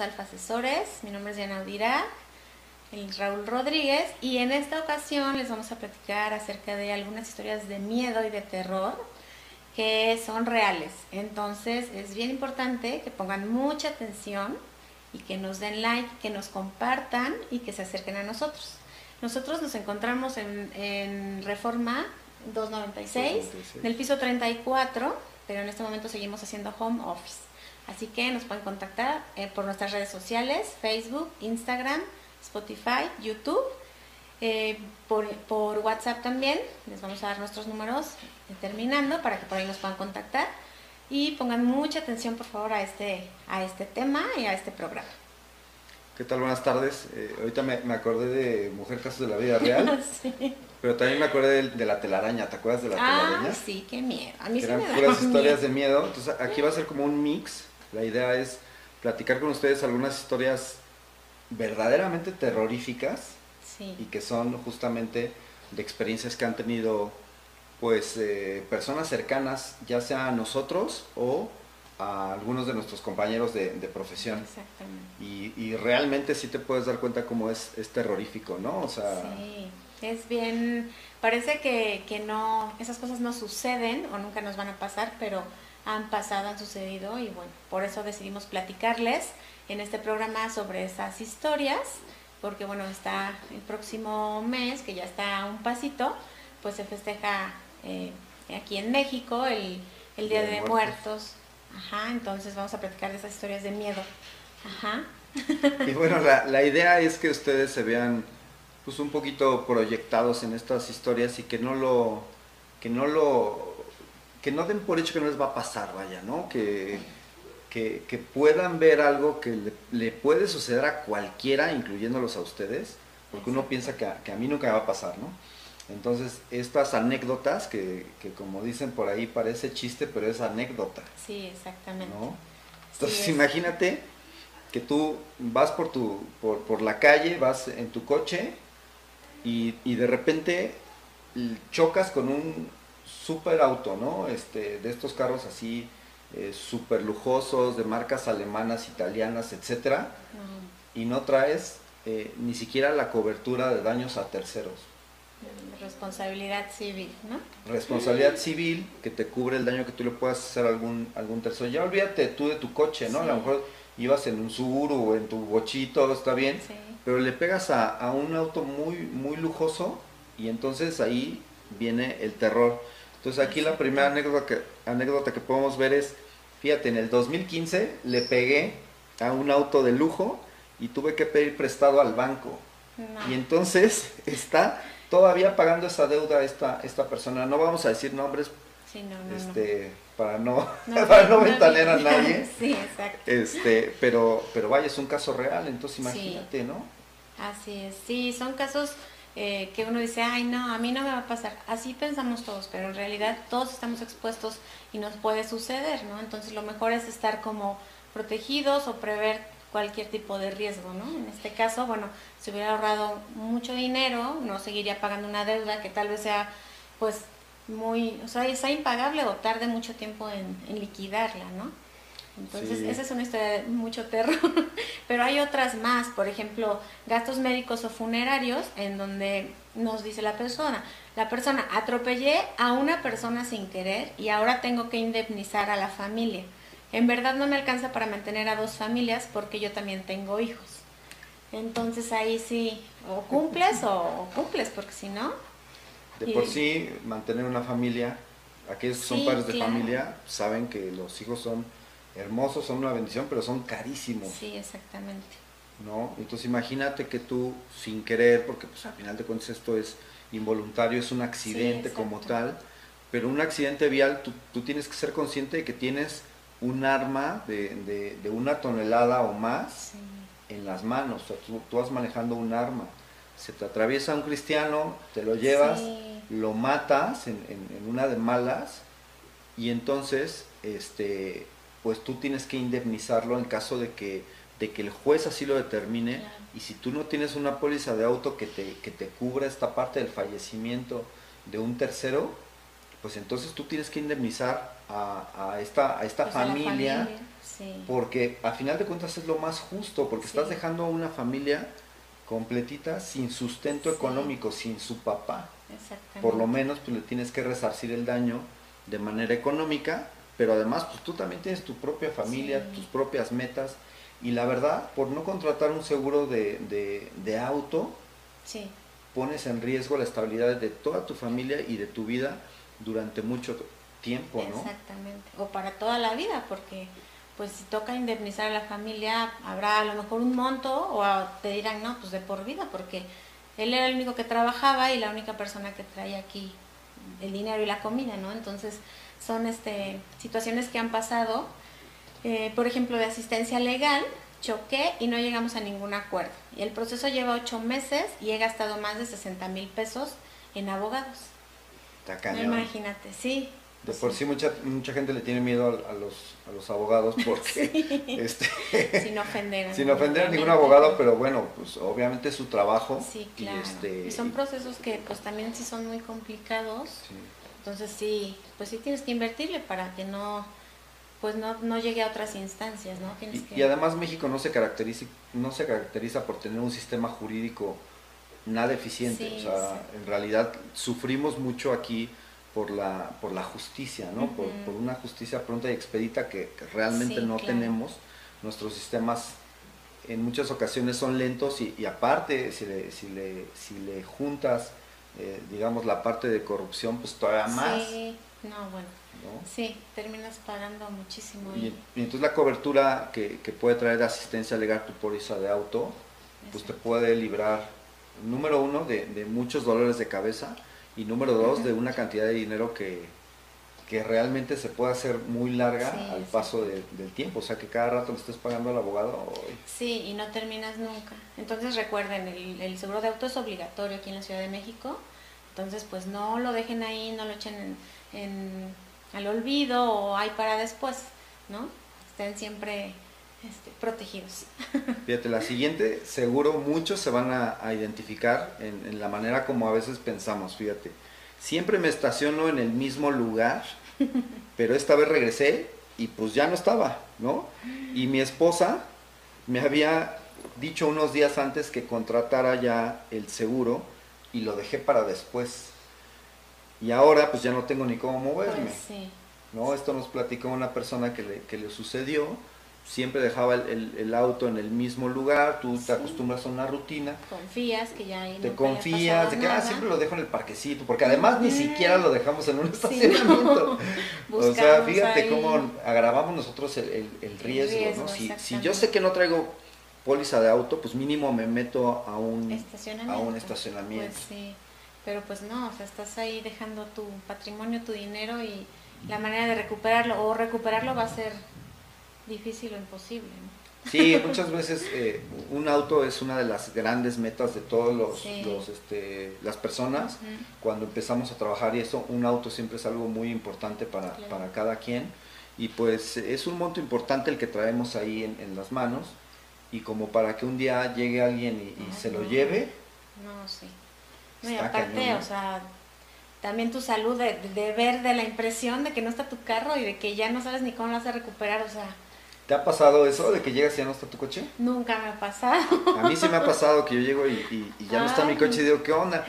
Somos Alfa Asesores, mi nombre es Diana Udira, el Raúl Rodríguez, y en esta ocasión les vamos a platicar acerca de algunas historias de miedo y de terror que son reales. Entonces es bien importante que pongan mucha atención y que nos den like, que nos compartan y que se acerquen a nosotros. Nosotros nos encontramos en, en Reforma 296, en el piso 34, pero en este momento seguimos haciendo home office. Así que nos pueden contactar eh, por nuestras redes sociales, Facebook, Instagram, Spotify, YouTube, eh, por, por, WhatsApp también. Les vamos a dar nuestros números terminando para que por ahí nos puedan contactar. Y pongan mucha atención, por favor, a este, a este tema y a este programa. ¿Qué tal? Buenas tardes. Eh, ahorita me, me, acordé de Mujer Casos de la Vida Real. sí. Pero también me acordé de, de, la telaraña. ¿Te acuerdas de la ah, telaraña? sí, qué miedo. A mí que sí eran me da puras historias miedo. de miedo. Entonces aquí va a ser como un mix. La idea es platicar con ustedes algunas historias verdaderamente terroríficas Sí. y que son justamente de experiencias que han tenido pues eh, personas cercanas, ya sea a nosotros o a algunos de nuestros compañeros de, de profesión. Exactamente. Y, y, realmente sí te puedes dar cuenta cómo es, es terrorífico, ¿no? O sea, Sí, es bien, parece que, que no, esas cosas no suceden o nunca nos van a pasar, pero han pasado, han sucedido y bueno, por eso decidimos platicarles en este programa sobre esas historias, porque bueno, está el próximo mes, que ya está a un pasito, pues se festeja eh, aquí en México el, el Día, Día de, de Muertos. Muertos. Ajá, entonces vamos a platicar de esas historias de miedo. Ajá. y bueno, la, la idea es que ustedes se vean pues un poquito proyectados en estas historias y que no lo, que no lo, que no den por hecho que no les va a pasar, vaya, ¿no? Que, que, que puedan ver algo que le, le, puede suceder a cualquiera, incluyéndolos a ustedes, porque uno piensa que a, que a mí nunca va a pasar, ¿no? Entonces, estas anécdotas, que, que, como dicen por ahí, parece chiste, pero es anécdota. Sí, exactamente. ¿no? Entonces, sí, imagínate que tú vas por, tu, por, por, la calle, vas en tu coche y, y de repente chocas con un super auto, ¿no? Este, de estos carros así eh, súper lujosos, de marcas alemanas, italianas, etcétera, uh -huh. y no traes eh, ni siquiera la cobertura de daños a terceros. Responsabilidad civil, ¿no? Responsabilidad civil que te cubre el daño que tú le puedas hacer a algún, algún tercero. Ya olvídate tú de tu coche, ¿no? Sí. A lo mejor ibas en un Subaru o en tu bochito, está bien, sí. pero le pegas a, a, un auto muy, muy lujoso y entonces ahí viene el terror. Entonces aquí la primera anécdota que, anécdota que podemos ver es, fíjate, en el 2015 le pegué a un auto de lujo y tuve que pedir prestado al banco. No. Y entonces está todavía pagando esa deuda esta, esta persona. No vamos a decir nombres sí, no, no, este, para no, para no ventanear a nadie. sí, exacto. Este, pero, pero vaya, es un caso real, entonces imagínate, sí. ¿no? Así es, sí, son casos eh, que uno dice, ay no, a mí no me va a pasar. Así pensamos todos, pero en realidad todos estamos expuestos y nos puede suceder, ¿no? Entonces lo mejor es estar como protegidos o prever cualquier tipo de riesgo, ¿no? En este caso, bueno, si hubiera ahorrado mucho dinero, no seguiría pagando una deuda que tal vez sea, pues, muy, o sea, sea impagable o tarde mucho tiempo en, en liquidarla, ¿no? Entonces, Sí. esa es una historia de mucho terror. Pero hay otras más, por ejemplo, gastos médicos o funerarios, en donde nos dice la persona, la persona, atropellé a una persona sin querer y ahora tengo que indemnizar a la familia. En verdad no me alcanza para mantener a dos familias porque yo también tengo hijos. Entonces ahí sí, o cumples o, o cumples, porque si no, De Y- por sí, mantener una familia, aquellos que son padres de claro. familia, saben que los hijos son hermosos, son una bendición, pero son carísimos, sí, exactamente. ¿no? Entonces imagínate que tú, sin querer, porque pues al final de cuentas esto es involuntario, es un accidente como tal, pero un accidente vial, tú, tú tienes que ser consciente de que tienes un arma de, de- de una tonelada o más Sí, en las manos, o sea, tú, tú vas manejando un arma. Se te atraviesa un cristiano, te lo llevas, Sí. lo matas en, en- en una de malas y entonces este pues tú tienes que indemnizarlo en caso de que de que el juez así lo determine Claro. y si tú no tienes una póliza de auto que te, que te cubra esta parte del fallecimiento de un tercero pues entonces tú tienes que indemnizar a, a esta, a esta Pues a familia, sí. porque a final de cuentas es lo más justo, porque Sí. estás dejando a una familia completita sin sustento Sí. económico, sin su papá. Por lo menos pues le tienes que resarcir el daño de manera económica, pero además pues tú también tienes tu propia familia, Sí. tus propias metas, y la verdad, por no contratar un seguro de, de- de auto, Sí, pones en riesgo la estabilidad de toda tu familia y de tu vida durante mucho tiempo, ¿no? exactamente. O para toda la vida, porque pues si toca indemnizar a la familia, habrá a lo mejor un monto o a- te dirán, no, pues de por vida, porque él era el único que trabajaba y la única persona que traía aquí el dinero y la comida, ¿no? Entonces son este, situaciones que han pasado, eh, por ejemplo, de asistencia legal, choqué y no llegamos a ningún acuerdo. Y el proceso lleva ocho meses y he gastado más de 60 mil pesos en abogados. No, imagínate, sí. De por sí mucha, mucha gente le tiene miedo a, a los, a los abogados porque, este, Sin ofender. sin ofender a ningún abogado, pero bueno, pues obviamente es su trabajo. Sí, y claro. este, Y son procesos que pues también sí son muy complicados. sí. Entonces sí, pues sí tienes que invertirle para que no, pues no, no llegue a otras instancias, ¿no? Y, que... y además México no se caracteriza, no se caracteriza por tener un sistema jurídico nada eficiente. Sí, o sea, sí. en realidad sufrimos mucho aquí por la, por la justicia, ¿no? por, Ujú. por una justicia pronta y expedita que, que realmente Sí, no claro. tenemos. Nuestros sistemas en muchas ocasiones son lentos y, y aparte si le, si le, si le juntas, eh, digamos, la parte de corrupción, pues todavía más. Sí, no, bueno, ¿no? sí, terminas pagando muchísimo. Y, y- entonces la cobertura que, que puede traer asistencia legal tu póliza de auto, pues te puede librar, número uno, de, de muchos dolores de cabeza y número dos, de una cantidad de dinero que, que realmente se puede hacer muy larga Sí, al paso de- del tiempo. O sea, que cada rato le estés pagando al abogado. Sí, y no terminas nunca. Entonces recuerden, el, el seguro de auto es obligatorio aquí en la Ciudad de México. Entonces, pues no lo dejen ahí, no lo echen en, en- al olvido o hay para después, ¿no? Estén siempre este, protegidos. Fíjate, la siguiente, seguro muchos se van a, a identificar en, en la manera como a veces pensamos, fíjate. Siempre me estaciono en el mismo lugar, pero esta vez regresé y pues ya no estaba, ¿no? Y mi esposa me había dicho unos días antes que contratara ya el seguro y lo dejé para después. Y ahora pues ya no tengo ni cómo moverme. Pues sí. ¿no? Esto nos platicó una persona que le, que le sucedió, siempre dejaba el, el- el auto en el mismo lugar, tú Sí. te acostumbras a una rutina, Confías que ya ahí te confías de que ah, siempre lo dejo en el parquecito, porque además ni siquiera lo dejamos en un Sí, estacionamiento. no. o sea, fíjate ahí. cómo agravamos nosotros el, el- riesgo, riesgo, ¿no? Si, si yo sé que no traigo póliza de auto, pues mínimo me meto a un, Estacionamiento. a un estacionamiento. Pues sí, pero pues no, o sea, estás ahí dejando tu patrimonio, tu dinero y la manera de recuperarlo o recuperarlo va a ser difícil o imposible. ¿no? Sí, muchas veces eh, un auto es una de las grandes metas de todos los, Sí. los, este, las personas. Cuando empezamos a trabajar y eso, un auto siempre es algo muy importante para, Claro. para cada quien. Y pues es un monto importante el que traemos ahí en, en las manos. Y como para que un día llegue alguien y, se lo lleve, No, sí. No, y Está aparte, o sea, también tu salud de, de ver de la impresión de que no está tu carro y de que ya no sabes ni cómo lo vas a recuperar, o sea, ¿te ha pasado eso de que llegas y ya no está tu coche? nunca me ha pasado. A mí sí me ha pasado que yo llego y, y- y ya no está mi coche y digo, ¿qué onda?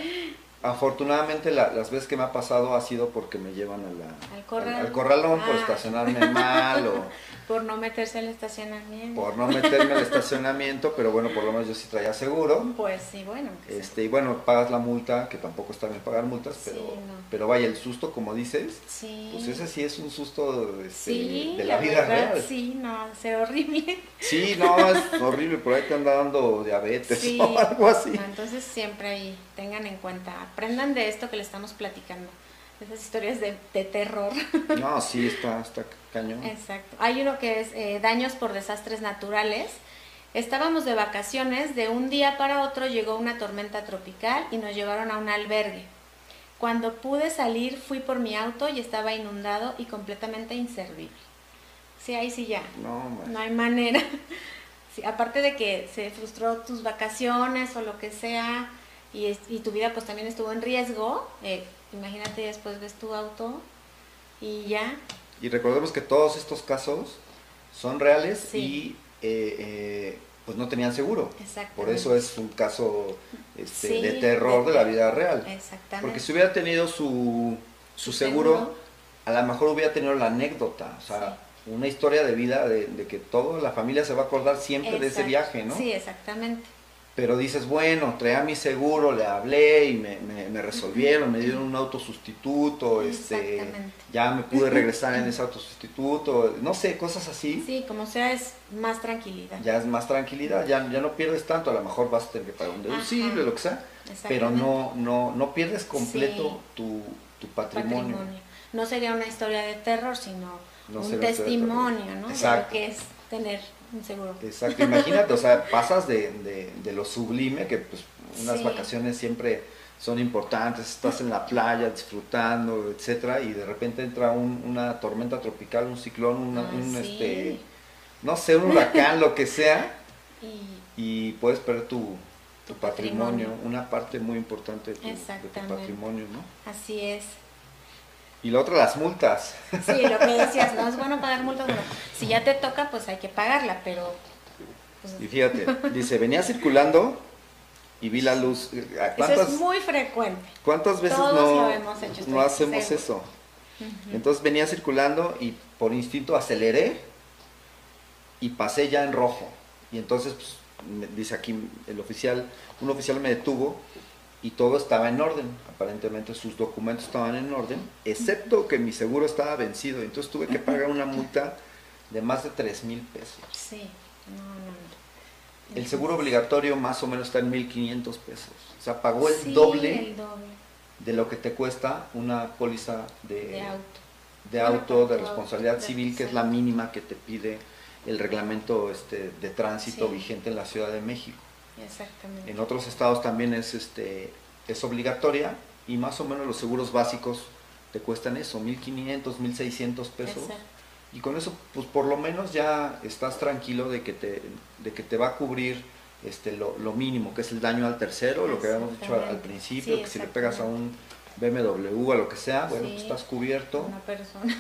Afortunadamente la- las veces que me ha pasado ha sido porque me llevan a la, Al corral. al corralón por Ah. estacionarme mal o Por no meterse al estacionamiento. por no meterme al estacionamiento, pero bueno, por lo menos yo sí traía seguro. Pues sí, bueno. que sea. Este, y bueno, pagas la multa, que tampoco está bien pagar multas, Sí, pero, no. pero vaya, el susto, como dices, Sí. pues ese sí es un susto este, Sí, de la, vida verdad, real. Sí, no, se horrible. Sí, no, es horrible, por ahí te anda dando diabetes o algo así. No, entonces siempre ahí tengan en cuenta, aprendan de esto que le estamos platicando, de esas historias de, de terror. No, sí, está, está cañón. Exacto. Hay uno que es eh, daños por desastres naturales. Estábamos de vacaciones, de un día para otro llegó una tormenta tropical y nos llevaron a un albergue. Cuando pude salir fui por mi auto y estaba inundado y completamente inservible. Sí, ahí sí ya. No. No hay manera. Sí, aparte de que se frustró tus vacaciones o lo que sea, y, es- y tu vida pues también estuvo en riesgo, eh, imagínate después ves tu auto y ya, Y recordemos que todos estos casos son reales Sí. y eh, eh, pues no tenían seguro. Por eso es un caso este, Sí, de terror de de- la vida real. Exactamente. Porque si hubiera tenido su, su seguro, seguro. a lo mejor hubiera tenido la anécdota, o sea, una historia de vida de, de que toda la familia se va a acordar siempre de ese viaje, ¿no? Sí, exactamente. Pero dices, bueno, traía mi seguro, le hablé y me, me- me resolvieron, me dieron un auto sustituto, este, ya me pude regresar en ese auto sustituto, no sé, cosas así. Sí, como sea es más tranquilidad. Ya es más tranquilidad, ya, ya no pierdes tanto, a lo mejor vas a tener que pagar un deducible, Ajá. lo que sea, pero no, no, no pierdes completo Sí. tu, tu patrimonio. No sería una historia de terror, sino No un de testimonio. ¿no? De Exacto. lo que es tener seguro. Exacto, imagínate, o sea, pasas de, de- de lo sublime, que pues unas Sí. vacaciones siempre son importantes, estás en la playa disfrutando, etcétera, y de repente entra un- una tormenta tropical, un ciclón, una- Ah, un sí. este, no sé, un huracán, lo que sea, Y y puedes perder tu, tu patrimonio, patrimonio. una parte muy importante de tu, de tu patrimonio, ¿no? así es. Y lo otro, las multas. Sí, lo que decías, no es bueno pagar multas, bueno, si ya te toca, pues hay que pagarla, pero... pues, Y fíjate, dice, venía circulando y vi la luz. eso ¿Cuántas, es muy frecuente. ¿Cuántas veces Todos no, lo hemos hecho, estoy no hacemos eso? Entonces venía circulando y por instinto aceleré y pasé ya en rojo. Y entonces, pues, me dice aquí el oficial, un oficial me detuvo y todo estaba en orden. Aparentemente sus documentos estaban en orden, excepto que mi seguro estaba vencido. Entonces tuve que pagar una multa de más de 3 mil pesos. Sí, no, no, no. El seguro obligatorio más o menos está en 1.500 pesos. O sea, pagó el Sí, doble el doble de lo que te cuesta una póliza de, de auto. de auto, de responsabilidad auto, civil, que es la mínima que te pide el reglamento este, de tránsito Sí. vigente en la Ciudad de México. Exactamente. En otros estados también es, este, es obligatoria y más o menos los seguros básicos te cuestan eso, 1.500, 1.600 pesos. Exacto. Y con eso, pues por lo menos ya estás tranquilo de que te, de que te va a cubrir este, lo, lo mínimo, que es el daño al tercero, lo que habíamos dicho al, principio, Sí, que si le pegas a un. BMW, a lo que sea, bueno, Sí. pues estás cubierto. Una persona.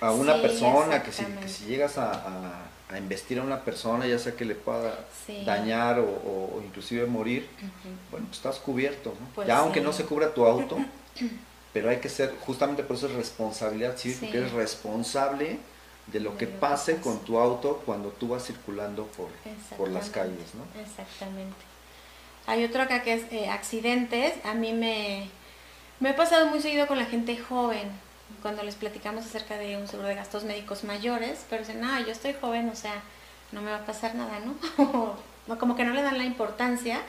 A una Sí, persona, que si, que exactamente. si llegas a, a, a investir a una persona, ya sea que le pueda Sí. dañar o, o- inclusive morir, bueno, pues estás cubierto, ¿no? Pues ya aunque no se cubra tu auto, pero hay que ser, justamente por eso es responsabilidad civil, porque eres responsable de lo que pase con tu auto cuando tú vas circulando por, por las calles, ¿no? Exactamente. Hay otro acá que es eh, accidentes. A mí me, me ha pasado muy seguido con la gente joven, cuando les platicamos acerca de un seguro de gastos médicos mayores, pero dicen, no, yo estoy joven, o sea, no me va a pasar nada, ¿no? Como que no le dan la importancia.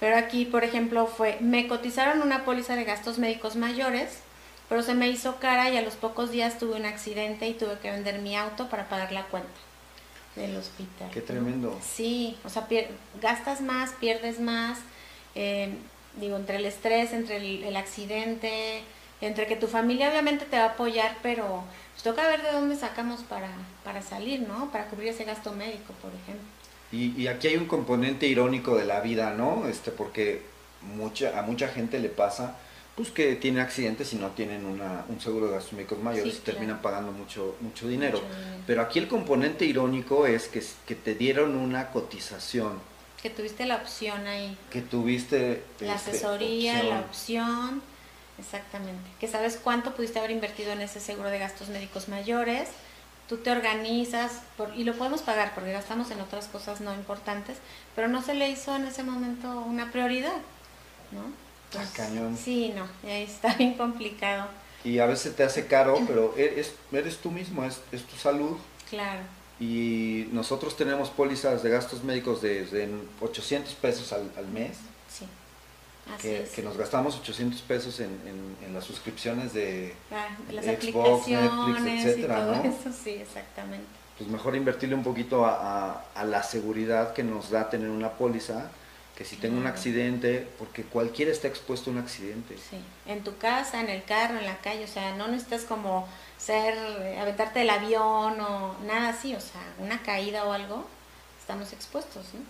Pero aquí, por ejemplo, fue, me cotizaron una póliza de gastos médicos mayores, pero se me hizo cara y a los pocos días tuve un accidente y tuve que vender mi auto para pagar la cuenta del hospital. Qué tremendo. Sí, o sea, gastas más, pierdes más, eh, digo, entre el estrés, entre el, el accidente, entre que tu familia obviamente te va a apoyar, pero pues toca ver de dónde sacamos para, para salir, ¿no? Para cubrir ese gasto médico, por ejemplo. Y, y aquí hay un componente irónico de la vida, ¿no? Este, porque mucha, a mucha gente le pasa pues que tiene accidentes y no tienen una, un seguro de gastos médicos mayores Sí, y terminan pagando mucho, mucho dinero. Mucho dinero. Pero aquí el componente irónico es que, que te dieron una cotización, Que tuviste la opción ahí, que tuviste la este, asesoría, opción. la opción, exactamente. Que sabes cuánto pudiste haber invertido en ese seguro de gastos médicos mayores, tú te organizas por- y lo podemos pagar porque gastamos en otras cosas no importantes, pero no se le hizo en ese momento una prioridad, ¿no? Ah, cañón. Sí, no, ahí está bien complicado, Y a veces te hace caro, pero eres, eres tú mismo, es, es tu salud. claro. Y nosotros tenemos pólizas de gastos médicos de, de 800 pesos al, al mes, Sí, así que, es. que nos gastamos 800 pesos en, en- en las suscripciones de, Ah, las Xbox, Netflix, etcétera, y todo ¿no? eso, sí, exactamente. pues mejor invertirle un poquito a, a- a la seguridad que nos da tener una póliza, que si tengo un accidente, porque cualquiera está expuesto a un accidente. Sí, en tu casa, en el carro, en la calle, o sea, no necesitas como ser, eh, aventarte del avión o nada así, o sea, una caída o algo, estamos expuestos, ¿no?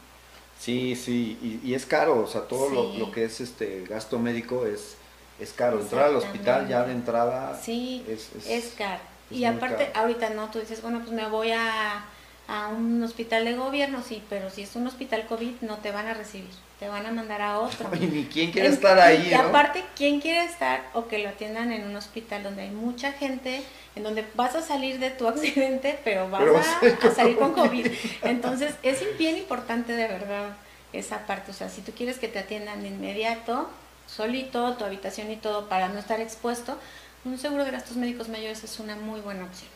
Sí, sí, y, y es caro, o sea, todo lo, Sí. lo que es este gasto médico es, es caro. Entrar al hospital ya de entrada Sí, es, es- es caro. es y aparte, caro. ahorita no, tú dices, bueno, pues me voy a, a un hospital de gobierno, sí, pero si es un hospital COVID no te van a recibir, te van a mandar a otro. Y ni quién quiere En- estar ahí, Y ¿no? aparte, ¿quién quiere estar o que lo atiendan en un hospital donde hay mucha gente, en donde vas a salir de tu accidente, pero vas Pero a, a salir con COVID? Entonces, es bien importante de verdad esa parte. O sea, si tú quieres que te atiendan de inmediato, solito, tu habitación y todo, para no estar expuesto, un seguro de gastos médicos mayores es una muy buena opción.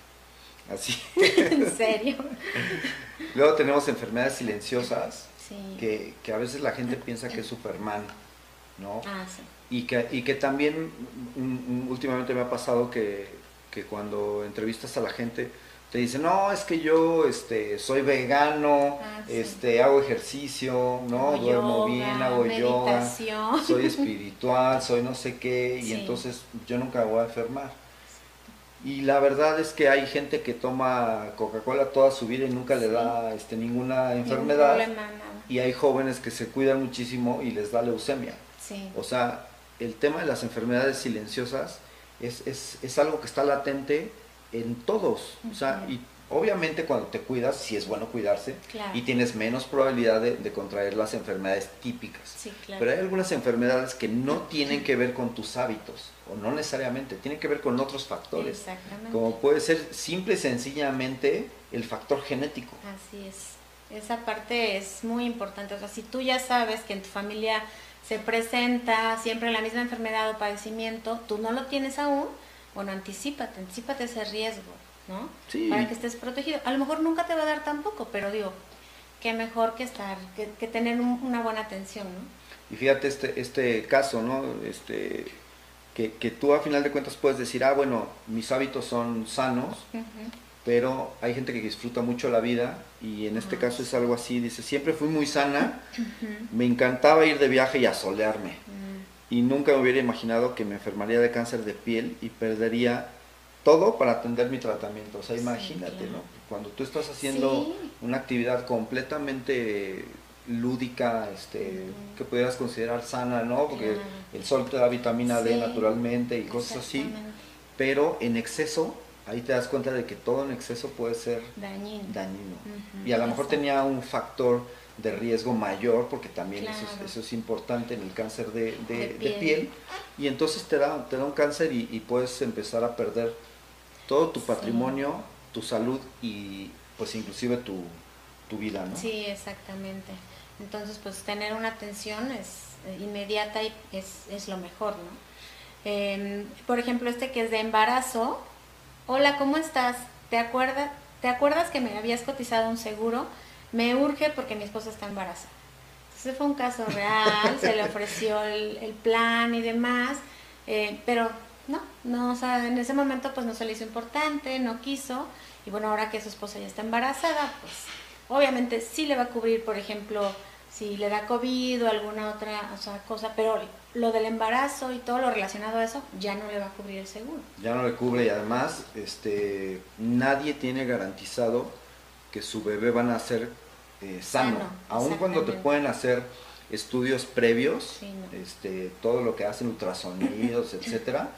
Así. en serio. Luego tenemos enfermedades silenciosas Sí. que, que a veces la gente piensa que es Superman, ¿no? Ah, sí. Y que, y que también últimamente me ha pasado que, que cuando entrevistas a la gente te dicen, no, es que yo este, soy vegano, Ah, sí. este, hago ejercicio, ¿no? Hago Duermo yoga, bien, hago yoga, meditación. soy espiritual, soy no sé qué, y entonces yo nunca me voy a enfermar. Y la verdad es que hay gente que toma Coca-Cola toda su vida y nunca le da este, ninguna Ningún enfermedad. problema, nada. Y hay jóvenes que se cuidan muchísimo y les da leucemia. Sí. O sea, el tema de las enfermedades silenciosas es, es, es algo que está latente en todos. O sea, y obviamente cuando te cuidas, sí es bueno cuidarse Claro. y tienes menos probabilidad de, de contraer las enfermedades típicas. Sí, claro. Pero hay algunas enfermedades que no tienen que ver con tus hábitos, o no necesariamente, tienen que ver con otros factores. Exactamente. Como puede ser simple y sencillamente el factor genético. Así es. Esa parte es muy importante. O sea, si tú ya sabes que en tu familia se presenta siempre la misma enfermedad o padecimiento, tú no lo tienes aún, bueno, anticipate, anticipate ese riesgo, ¿no? Sí. Para que estés protegido. A lo mejor nunca te va a dar tampoco, pero digo, qué mejor que estar, que, que tener un- una buena atención, ¿no? Y fíjate este, este caso, ¿no? Este, que, que tú a final de cuentas puedes decir, ah, bueno, mis hábitos son sanos, pero hay gente que disfruta mucho la vida y en este Ah, caso es algo así, dice, siempre fui muy sana, me encantaba ir de viaje y asolearme Mm, y nunca me hubiera imaginado que me enfermaría de cáncer de piel y perdería todo para atender mi tratamiento. O sea, Sí, imagínate, claro. ¿no? Cuando tú estás haciendo Sí. una actividad completamente lúdica, este, que pudieras considerar sana, ¿no? Porque Claro. el sol te da vitamina D naturalmente y cosas así, pero en exceso, ahí te das cuenta de que todo en exceso puede ser Dañino. dañino. Y a lo mejor tenía un factor de riesgo mayor, porque también eso, es, eso es importante en el cáncer de, de- De de piel. piel. y entonces te da, te da un cáncer y, y puedes empezar a perder todo tu Sí. patrimonio, tu salud y pues inclusive tu, tu vida, ¿no? Sí, exactamente. Entonces, pues tener una atención es eh, inmediata y es, es lo mejor, ¿no? Em, por ejemplo, este que es de embarazo. Hola, ¿cómo estás? ¿Te acuerdas, ¿Te acuerdas que me habías cotizado un seguro? Me urge porque mi esposa está embarazada. Entonces fue un caso real, se le ofreció el, el plan y demás, eh, pero no, no, o sea, en ese momento pues no se le hizo importante, no quiso, y bueno, ahora que su esposa ya está embarazada, pues obviamente sí le va a cubrir, por ejemplo, si le da COVID o alguna otra o sea, cosa, pero lo del embarazo y todo lo relacionado a eso ya no le va a cubrir el seguro. Ya no le cubre y además este, nadie tiene garantizado que su bebé van a ser eh, sano. Sano, Aun cuando te pueden hacer estudios previos, Sí, no. este, todo lo que hacen ultrasonidos, etcétera,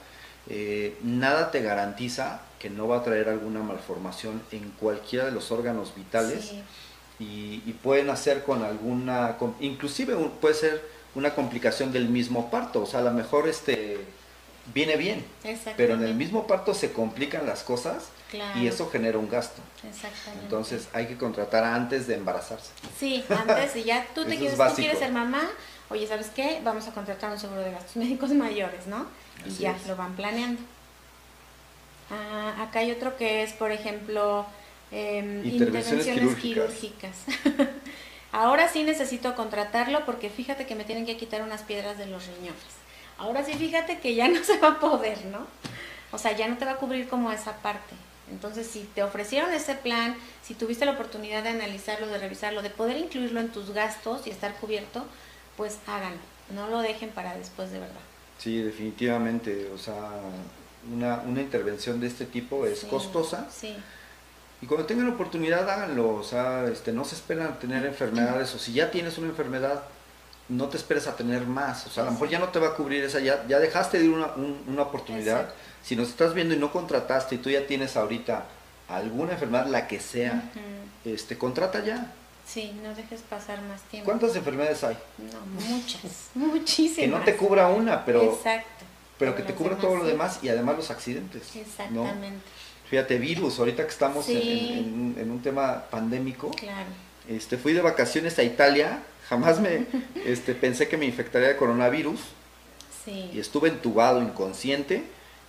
eh, nada te garantiza que no va a traer alguna malformación en cualquiera de los órganos vitales Sí, y, y pueden hacer con alguna, inclusive un- puede ser una complicación del mismo parto, o sea, a lo mejor este viene bien, pero en el mismo parto se complican las cosas Claro, y eso genera un gasto. exactamente. Entonces hay que contratar antes de embarazarse. Sí, antes si ya tú te es quieres, tú quieres ser mamá, oye, ¿sabes qué? Vamos a contratar un seguro de gastos médicos mayores, ¿no? Y ya es. lo van planeando. Ah, acá hay otro que es, por ejemplo, em, Intervenciones intervenciones quirúrgicas. quirúrgicas. Ahora sí necesito contratarlo porque fíjate que me tienen que quitar unas piedras de los riñones. Ahora sí fíjate que ya no se va a poder, ¿no? O sea, ya no te va a cubrir como esa parte. Entonces, si te ofrecieron ese plan, si tuviste la oportunidad de analizarlo, de revisarlo, de poder incluirlo en tus gastos y estar cubierto, pues háganlo. No lo dejen para después de verdad. Sí, definitivamente. O sea, una, una intervención de este tipo es Sí, costosa, Sí, Y cuando tengan oportunidad, háganlo. O sea, este, no se esperan a tener enfermedades. O si ya tienes una enfermedad, no te esperes a tener más. O sea, a lo mejor ya no te va a cubrir esa, ya, ya dejaste de ir una, un- una oportunidad. Exacto. Si nos estás viendo y no contrataste y tú ya tienes ahorita alguna enfermedad, la que sea, este, contrata ya. Sí, no dejes pasar más tiempo. ¿Cuántas enfermedades hay? No, muchas, muchísimas. Que no te cubra una, pero, Exacto. pero que te cubra demás, todo lo demás y además los accidentes. ¿no? Exactamente. Fíjate, virus, ahorita que estamos en- Sí. en, en- en un tema pandémico, Claro. este, fui de vacaciones a Italia, jamás me este, pensé que me infectaría de coronavirus Sí. y estuve entubado, inconsciente,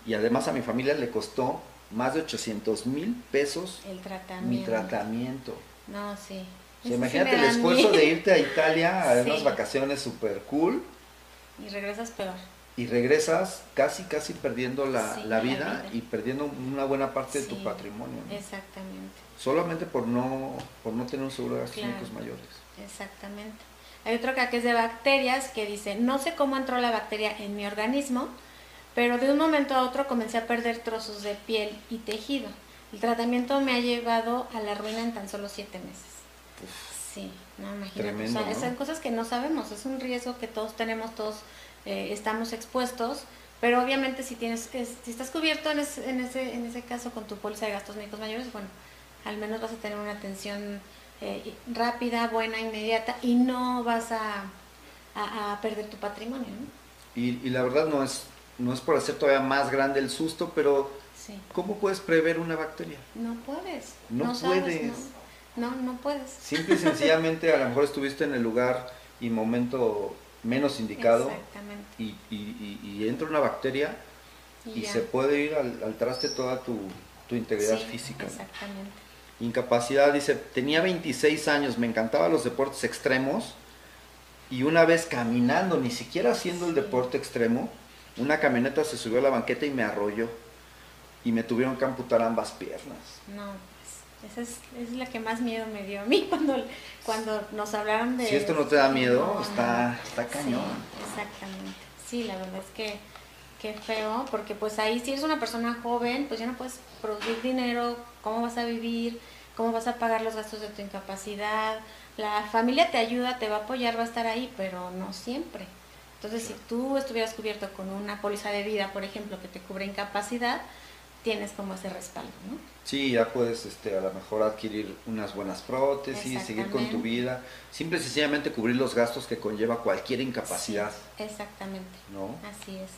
y además a mi familia le costó más de 800 mil pesos El tratamiento. mi tratamiento. No, sí. O sea, imagínate el esfuerzo miedo. de irte a Italia a Sí. unas vacaciones super cool Y regresas peor. y regresas casi, casi perdiendo la, Sí, la la vida, y perdiendo una buena parte de tu patrimonio. ¿no? Exactamente. Solamente por no, por no tener un seguro de gastos Claro. mayores. Exactamente. Hay otro acá que es de bacterias que dice, no sé cómo entró la bacteria en mi organismo, pero de un momento a otro comencé a perder trozos de piel y tejido. El tratamiento me ha llevado a la ruina en tan solo siete meses. Sí, no, imagínate. Tremendo, o sea, ¿no? son cosas que no sabemos, es un riesgo que todos tenemos, todos eh, estamos expuestos, pero obviamente si tienes, es- si estás cubierto en ese, en ese, en ese caso con tu póliza de gastos médicos mayores, bueno, al menos vas a tener una atención eh, rápida, buena, inmediata y no vas a, a, a perder tu patrimonio, ¿no? Y, y la verdad no es, no es por hacer todavía más grande el susto, pero Sí, ¿cómo puedes prever una bacteria? no puedes. No sabes, puedes. no, no, no puedes. Simple y sencillamente a lo mejor estuviste en el lugar y momento menos indicado Exactamente. y, y- y- y entra una bacteria y se puede ir al, al traste toda tu, tu integridad Sí, física. Exactamente. Incapacidad, dice, tenía 26 años, me encantaban los deportes extremos y una vez caminando, ni siquiera haciendo el deporte extremo, una camioneta se subió a la banqueta y me arrolló y me tuvieron que amputar ambas piernas. No, esa es, es la que más miedo me dio a mí cuando, cuando nos hablaron de... Si esto no te da miedo, No, está, está cañón. Sí, exactamente. Sí, la verdad es que qué feo, porque pues ahí si eres una persona joven, pues ya no puedes producir dinero, cómo vas a vivir, cómo vas a pagar los gastos de tu incapacidad. La familia te ayuda, te va a apoyar, va a estar ahí, pero no siempre. Entonces, si tú estuvieras cubierto con una póliza de vida, por ejemplo, que te cubre incapacidad, tienes como ese respaldo, ¿no? Sí, ya puedes este, a lo mejor adquirir unas buenas prótesis, seguir con tu vida, simple y sencillamente cubrir los gastos que conlleva cualquier incapacidad, Sí, exactamente. ¿no? Así es.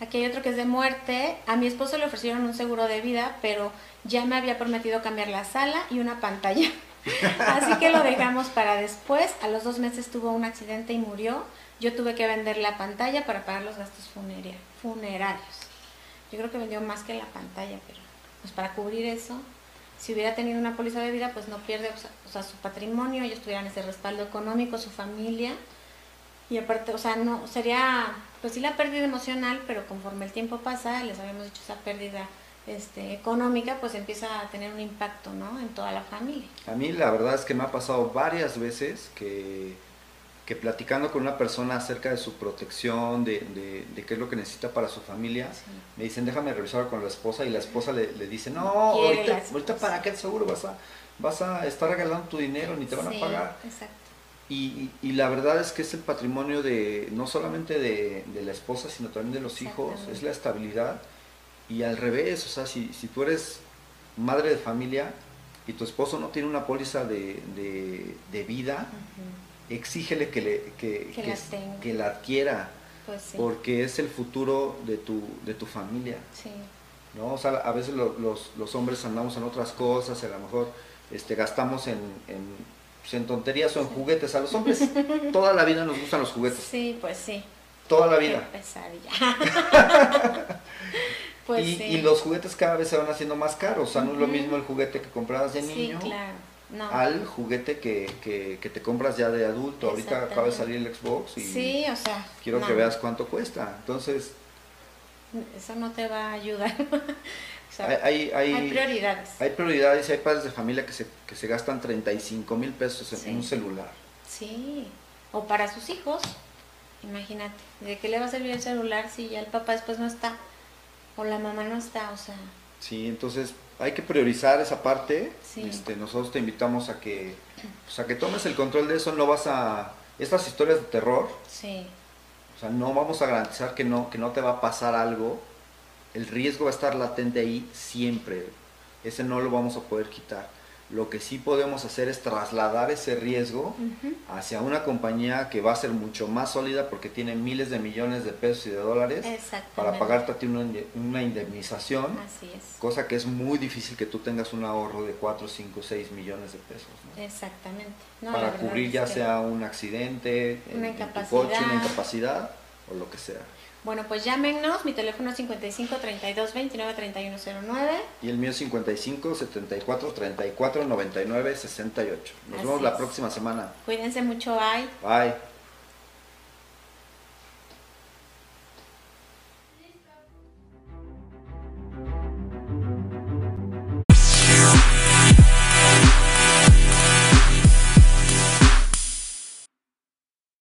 Aquí hay otro que es de muerte. A mi esposo le ofrecieron un seguro de vida, pero ya me había prometido cambiar la sala y una pantalla. Así que lo dejamos para después. A los dos meses tuvo un accidente y murió. Yo tuve que vender la pantalla para pagar los gastos funeria- funerarios. Yo creo que vendió más que la pantalla, pero pues para cubrir eso, si hubiera tenido una póliza de vida, pues no pierde o sea, su patrimonio, ellos tuvieran ese respaldo económico, su familia. Y aparte, o sea, no, sería, pues sí la pérdida emocional, pero conforme el tiempo pasa, les habíamos dicho esa pérdida este, económica, pues empieza a tener un impacto, ¿no? En toda la familia. A mí la verdad es que me ha pasado varias veces que, que platicando con una persona acerca de su protección, de, de- de qué es lo que necesita para su familia, Sí. me dicen déjame revisar con la esposa y la esposa le, le dice, no, ahorita, ahorita para qué seguro vas a, vas a estar regalando tu dinero, ni te van Sí, a pagar. Exacto. Y, y- la verdad es que es el patrimonio de no solamente de, de la esposa, sino también de los hijos, es la estabilidad. Y al revés, o sea, si, si tú eres madre de familia y tu esposo no tiene una póliza de, de- de vida. Exígele que, le, que, Que que la que adquiera, Pues sí. porque es el futuro de tu, de tu familia. Sí. ¿no? O sea, a veces lo- los, los hombres andamos en otras cosas, a lo mejor este, gastamos en, en, pues, en tonterías o en juguetes. A los hombres toda la vida nos gustan los juguetes, Sí, pues sí. toda la vida. pesadilla. pues y, sí. y los juguetes cada vez se van haciendo más caros. O sea, no es lo mismo el juguete que comprabas de Sí, niño claro. No. al juguete que, que, que te compras ya de adulto. Ahorita acaba de salir el Xbox y Sí, o sea. quiero no, que veas cuánto cuesta. Entonces, Eso no te va a ayudar. o sea, hay, hay, hay prioridades. hay prioridades y hay padres de familia que se, que se gastan 35 mil pesos en Sí. un celular. Sí, o para sus hijos, imagínate, ¿de qué le va a servir el celular si ya el papá después no está? O la mamá no está, o sea, Sí, entonces hay que priorizar esa parte. Sí. Este, nosotros te invitamos a que, pues, a que tomes el control de eso. No vas a... Estas historias de terror, Sí, o sea, no vamos a garantizar que no, que no te va a pasar algo. El riesgo va a estar latente ahí siempre. Ese no lo vamos a poder quitar. Lo que sí podemos hacer es trasladar ese riesgo hacia una compañía que va a ser mucho más sólida porque tiene miles de millones de pesos y de dólares para pagarte a ti una, una indemnización, Así es. cosa que es muy difícil que tú tengas un ahorro de 4, 5, 6 millones de pesos. ¿no? Exactamente. No, para cubrir ya sea un accidente, en- Una en tu incapacidad. coche, una incapacidad o lo que sea. Bueno, pues llámenos, mi teléfono es 55 32 29 31 09. Y el mío es 55 74 34 99 68. Nos Así vemos la es. próxima semana. Cuídense mucho, bye. Bye.